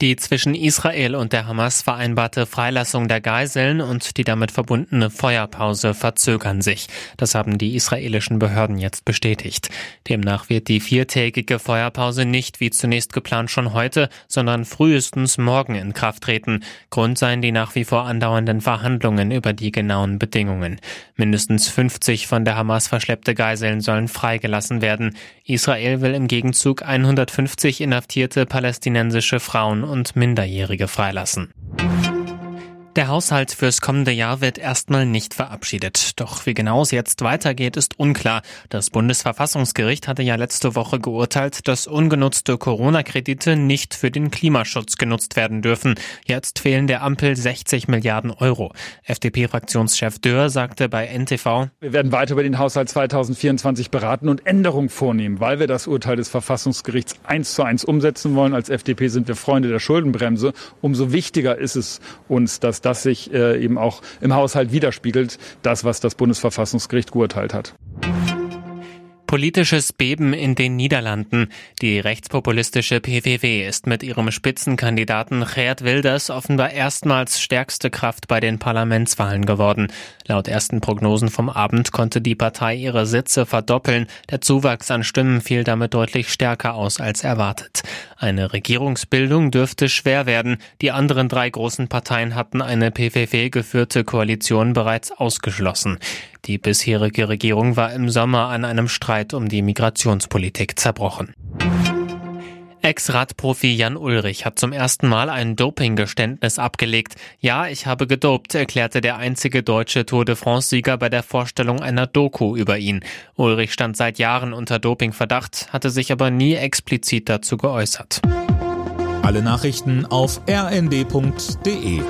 Die zwischen Israel und der Hamas vereinbarte Freilassung der Geiseln und die damit verbundene Feuerpause verzögern sich. Das haben die israelischen Behörden jetzt bestätigt. Demnach wird die viertägige Feuerpause nicht wie zunächst geplant schon heute, sondern frühestens morgen in Kraft treten. Grund seien die nach wie vor andauernden Verhandlungen über die genauen Bedingungen. Mindestens 50 von der Hamas verschleppte Geiseln sollen freigelassen werden. Israel will im Gegenzug 150 inhaftierte palästinensische Frauen und Minderjährige freilassen. Der Haushalt fürs kommende Jahr wird erstmal nicht verabschiedet. Doch wie genau es jetzt weitergeht, ist unklar. Das Bundesverfassungsgericht hatte ja letzte Woche geurteilt, dass ungenutzte Corona-Kredite nicht für den Klimaschutz genutzt werden dürfen. Jetzt fehlen der Ampel 60 Milliarden Euro. FDP-Fraktionschef Dörr sagte bei NTV, Wir werden weiter über den Haushalt 2024 beraten und Änderungen vornehmen, weil wir das Urteil des Verfassungsgerichts eins zu eins umsetzen wollen. Als FDP sind wir Freunde der Schuldenbremse. Umso wichtiger ist es uns, dass das sich äh, eben auch im Haushalt widerspiegelt, das, was das Bundesverfassungsgericht geurteilt hat. Politisches Beben in den Niederlanden. Die rechtspopulistische PVV ist mit ihrem Spitzenkandidaten Geert Wilders offenbar erstmals stärkste Kraft bei den Parlamentswahlen geworden. Laut ersten Prognosen vom Abend konnte die Partei ihre Sitze verdoppeln. Der Zuwachs an Stimmen fiel damit deutlich stärker aus als erwartet. Eine Regierungsbildung dürfte schwer werden. Die anderen drei großen Parteien hatten eine PVV geführte Koalition bereits ausgeschlossen. Die bisherige Regierung war im Sommer an einem Streit um die Migrationspolitik zerbrochen. Ex-Radprofi Jan Ulrich hat zum ersten Mal ein Dopinggeständnis abgelegt. Ja, ich habe gedopt, erklärte der einzige deutsche Tour de France-Sieger bei der Vorstellung einer Doku über ihn. Ulrich stand seit Jahren unter Dopingverdacht, hatte sich aber nie explizit dazu geäußert. Alle Nachrichten auf rnd.de